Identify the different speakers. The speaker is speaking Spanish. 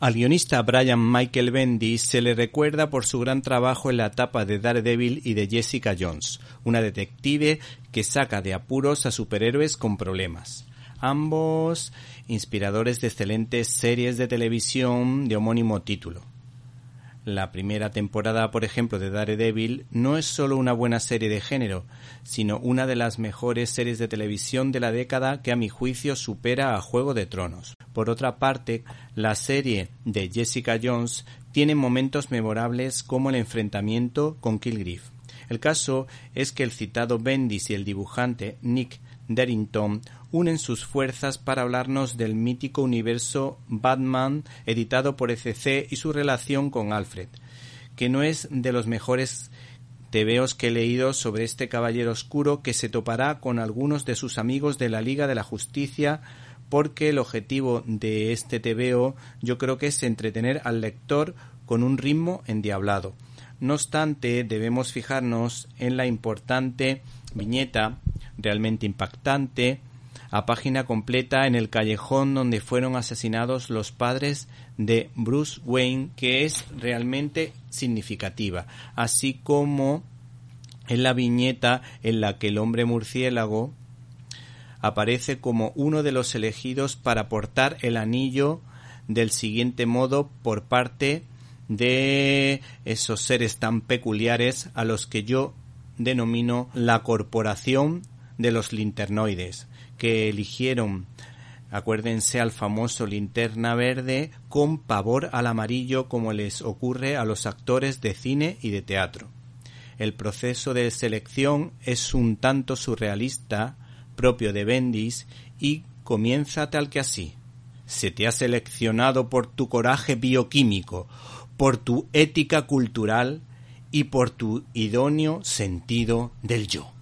Speaker 1: Al guionista Brian Michael Bendis se le recuerda por su gran trabajo en la etapa de Daredevil y de Jessica Jones, una detective que saca de apuros a superhéroes con problemas. Ambos inspiradores de excelentes series de televisión de homónimo título. La primera temporada, por ejemplo, de Daredevil no es solo una buena serie de género, sino una de las mejores series de televisión de la década que a mi juicio supera a Juego de Tronos. Por otra parte, la serie de Jessica Jones tiene momentos memorables como el enfrentamiento con Kilgriff. El caso es que el citado Bendis y el dibujante Nick Derrington unen sus fuerzas para hablarnos del mítico universo Batman editado por ECC y su relación con Alfred, que no es de los mejores tebeos que he leído sobre este caballero oscuro que se topará con algunos de sus amigos de la Liga de la Justicia porque el objetivo de este tebeo yo creo que es entretener al lector con un ritmo endiablado. No obstante, debemos fijarnos en la importante viñeta realmente impactante a página completa en el callejón donde fueron asesinados los padres de Bruce Wayne, que es realmente significativa, así como en la viñeta en la que el hombre murciélago aparece como uno de los elegidos para portar el anillo del siguiente modo por parte de esos seres tan peculiares a los que yo denomino la corporación de los linternoides, que eligieron acuérdense al famoso linterna verde con pavor al amarillo como les ocurre a los actores de cine y de teatro. El proceso de selección es un tanto surrealista, propio de Bendis, y comienza tal que así. Se te ha seleccionado por tu coraje bioquímico, por tu ética cultural y por tu idóneo sentido del yo.